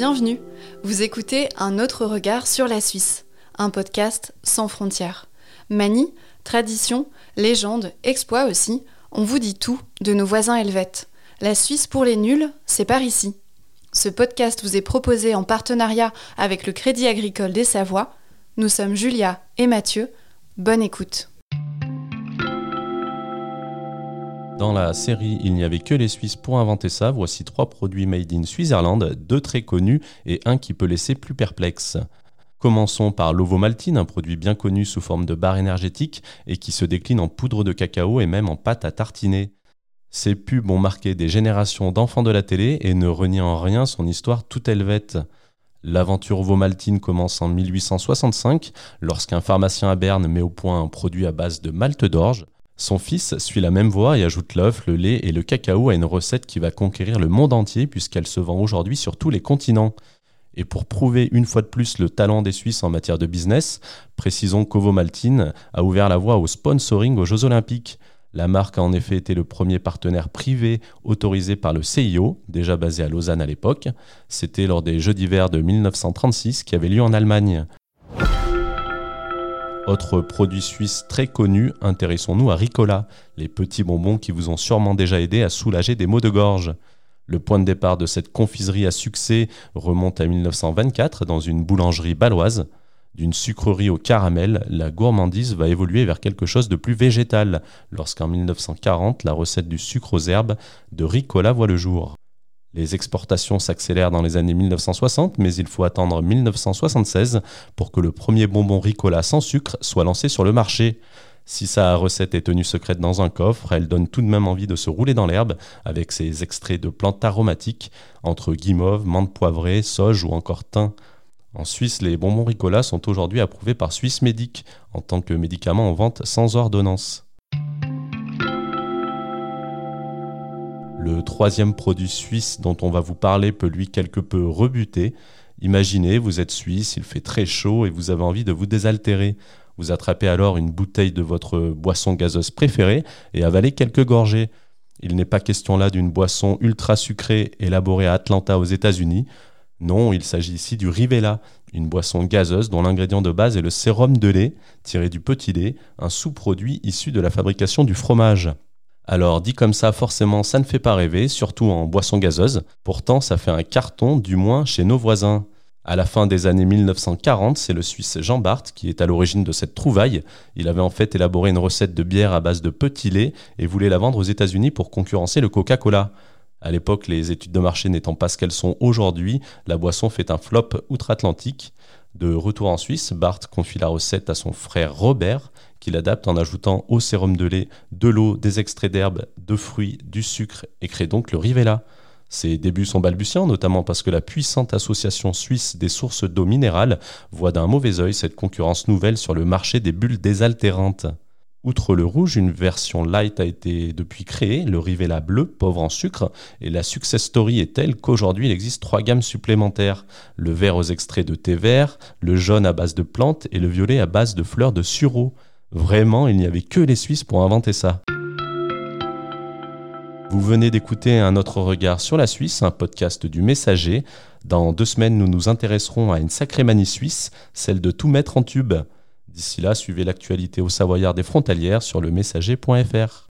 Bienvenue, vous écoutez Un autre regard sur la Suisse, un podcast sans frontières. Manie, tradition, légende, exploit aussi, on vous dit tout de nos voisins helvètes. La Suisse pour les nuls, c'est par ici. Ce podcast vous est proposé en partenariat avec le Crédit agricole des Savoies. Nous sommes Julia et Mathieu. Bonne écoute. Dans la série Il n'y avait que les Suisses pour inventer ça, voici trois produits made in Switzerland, deux très connus et un qui peut laisser plus perplexe. Commençons par l'ovomaltine, un produit bien connu sous forme de barre énergétique et qui se décline en poudre de cacao et même en pâte à tartiner. Ces pubs ont marqué des générations d'enfants de la télé et ne renient en rien son histoire toute helvète. L'aventure ovomaltine commence en 1865 lorsqu'un pharmacien à Berne met au point un produit à base de malte d'orge. Son fils suit la même voie et ajoute l'œuf, le lait et le cacao à une recette qui va conquérir le monde entier puisqu'elle se vend aujourd'hui sur tous les continents. Et pour prouver une fois de plus le talent des Suisses en matière de business, précisons qu'Ovo Maltine a ouvert la voie au sponsoring aux Jeux Olympiques. La marque a en effet été le premier partenaire privé autorisé par le CIO, déjà basé à Lausanne à l'époque. C'était lors des Jeux d'hiver de 1936 qui avaient lieu en Allemagne. Autre produit suisse très connu, intéressons-nous à Ricola, les petits bonbons qui vous ont sûrement déjà aidé à soulager des maux de gorge. Le point de départ de cette confiserie à succès remonte à 1924 dans une boulangerie baloise. D'une sucrerie au caramel, la gourmandise va évoluer vers quelque chose de plus végétal, lorsqu'en 1940 la recette du sucre aux herbes de Ricola voit le jour. Les exportations s'accélèrent dans les années 1960, mais il faut attendre 1976 pour que le premier bonbon Ricola sans sucre soit lancé sur le marché. Si sa recette est tenue secrète dans un coffre, elle donne tout de même envie de se rouler dans l'herbe avec ses extraits de plantes aromatiques entre guimauve, menthe poivrée, sauge ou encore thym. En Suisse, les bonbons Ricola sont aujourd'hui approuvés par Suisse Medic en tant que médicament en vente sans ordonnance. Le troisième produit suisse dont on va vous parler peut lui quelque peu rebuter. Imaginez, vous êtes suisse, il fait très chaud et vous avez envie de vous désaltérer. Vous attrapez alors une bouteille de votre boisson gazeuse préférée et avalez quelques gorgées. Il n'est pas question là d'une boisson ultra sucrée élaborée à Atlanta aux États-Unis. Non, il s'agit ici du Rivella, une boisson gazeuse dont l'ingrédient de base est le sérum de lait tiré du petit lait, un sous-produit issu de la fabrication du fromage. Alors dit comme ça, forcément, ça ne fait pas rêver, surtout en boisson gazeuse. Pourtant, ça fait un carton, du moins chez nos voisins. À la fin des années 1940, c'est le Suisse Jean Barth qui est à l'origine de cette trouvaille. Il avait en fait élaboré une recette de bière à base de petit lait et voulait la vendre aux États-Unis pour concurrencer le Coca-Cola. À l'époque, les études de marché n'étant pas ce qu'elles sont aujourd'hui, la boisson fait un flop outre-Atlantique. De retour en Suisse, Barth confie la recette à son frère Robert, qui l'adapte en ajoutant au sérum de lait de l'eau, des extraits d'herbes, de fruits, du sucre et crée donc le Rivella. Ses débuts sont balbutiants, notamment parce que la puissante association suisse des sources d'eau minérale voit d'un mauvais œil cette concurrence nouvelle sur le marché des bulles désaltérantes. Outre le rouge, une version light a été depuis créée, le Rivella bleu, pauvre en sucre, et la success story est telle qu'aujourd'hui il existe trois gammes supplémentaires. Le vert aux extraits de thé vert, le jaune à base de plantes et le violet à base de fleurs de sureau. Vraiment, il n'y avait que les Suisses pour inventer ça. Vous venez d'écouter un autre regard sur la Suisse, un podcast du Messager. Dans deux semaines, nous nous intéresserons à une sacrée manie suisse, celle de tout mettre en tube. D'ici là, suivez l'actualité au Savoyard des frontalières sur le messager.fr.